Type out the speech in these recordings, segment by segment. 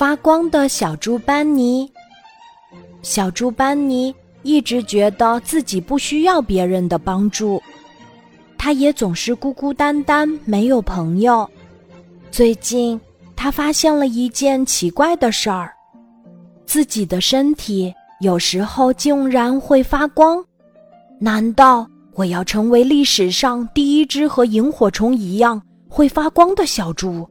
发光的小猪班尼。小猪班尼一直觉得自己不需要别人的帮助，他也总是孤孤单单，没有朋友。最近，他发现了一件奇怪的事儿：自己的身体有时候竟然会发光。难道我要成为历史上第一只和萤火虫一样会发光的小猪？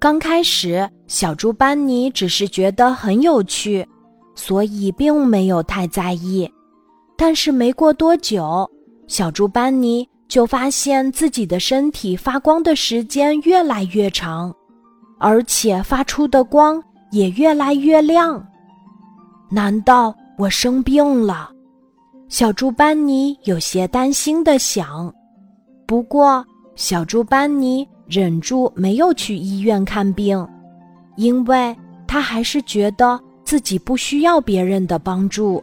刚开始，小猪班尼只是觉得很有趣，所以并没有太在意。但是没过多久，小猪班尼就发现自己的身体发光的时间越来越长，而且发出的光也越来越亮。难道我生病了？小猪班尼有些担心的想。不过，小猪班尼。忍住没有去医院看病，因为他还是觉得自己不需要别人的帮助。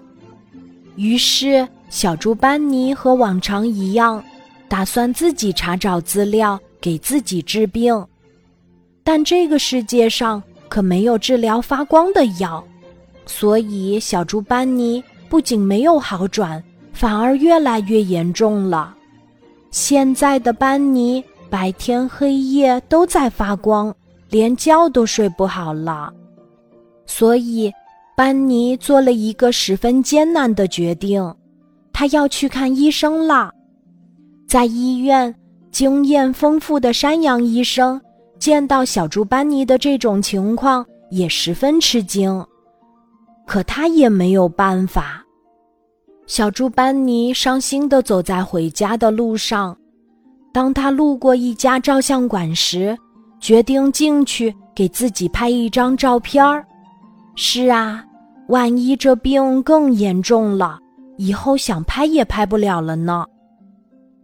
于是，小猪班尼和往常一样，打算自己查找资料，给自己治病。但这个世界上可没有治疗发光的药，所以小猪班尼不仅没有好转，反而越来越严重了。现在的班尼。白天黑夜都在发光，连觉都睡不好了。所以，班尼做了一个十分艰难的决定，他要去看医生了。在医院，经验丰富的山羊医生见到小猪班尼的这种情况，也十分吃惊。可他也没有办法。小猪班尼伤心地走在回家的路上。当他路过一家照相馆时，决定进去给自己拍一张照片儿。是啊，万一这病更严重了，以后想拍也拍不了了呢。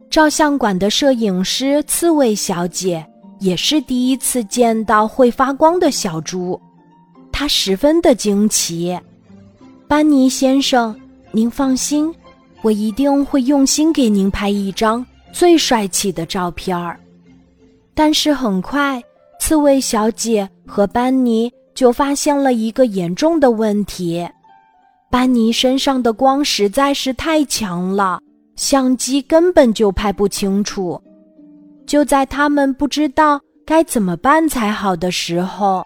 照相馆的摄影师刺猬小姐也是第一次见到会发光的小猪，她十分的惊奇。班尼先生，您放心，我一定会用心给您拍一张。最帅气的照片儿，但是很快，刺猬小姐和班尼就发现了一个严重的问题：班尼身上的光实在是太强了，相机根本就拍不清楚。就在他们不知道该怎么办才好的时候，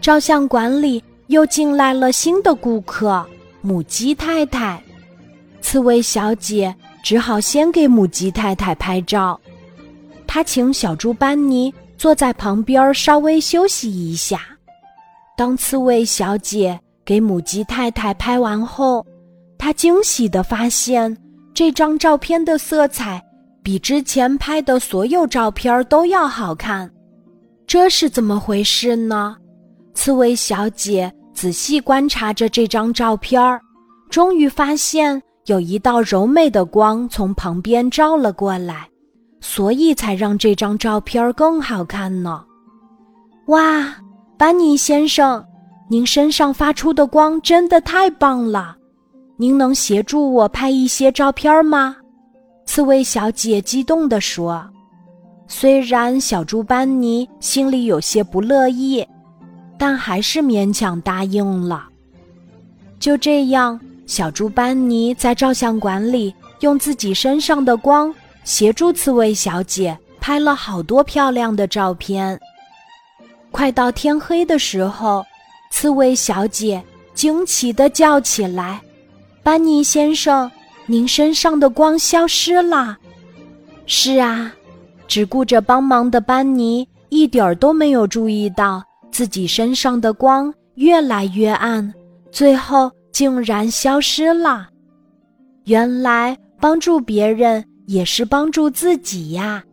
照相馆里又进来了新的顾客——母鸡太太。刺猬小姐。只好先给母鸡太太拍照，他请小猪班尼坐在旁边稍微休息一下。当刺猬小姐给母鸡太太拍完后，她惊喜地发现这张照片的色彩比之前拍的所有照片都要好看。这是怎么回事呢？刺猬小姐仔细观察着这张照片，终于发现。有一道柔美的光从旁边照了过来，所以才让这张照片更好看呢。哇，班尼先生，您身上发出的光真的太棒了！您能协助我拍一些照片吗？刺猬小姐激动地说。虽然小猪班尼心里有些不乐意，但还是勉强答应了。就这样。小猪班尼在照相馆里用自己身上的光协助刺猬小姐拍了好多漂亮的照片。快到天黑的时候，刺猬小姐惊奇地叫起来：“班尼先生，您身上的光消失了！”是啊，只顾着帮忙的班尼一点儿都没有注意到自己身上的光越来越暗，最后。竟然消失了！原来帮助别人也是帮助自己呀！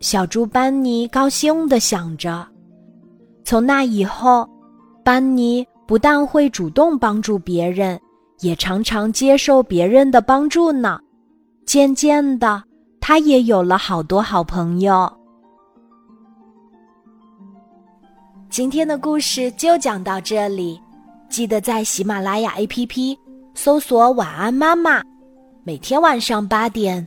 小猪班尼高兴地想着。从那以后，班尼不但会主动帮助别人，也常常接受别人的帮助呢。渐渐的，他也有了好多好朋友。今天的故事就讲到这里。记得在喜马拉雅 APP 搜索“晚安妈妈”，每天晚上八点，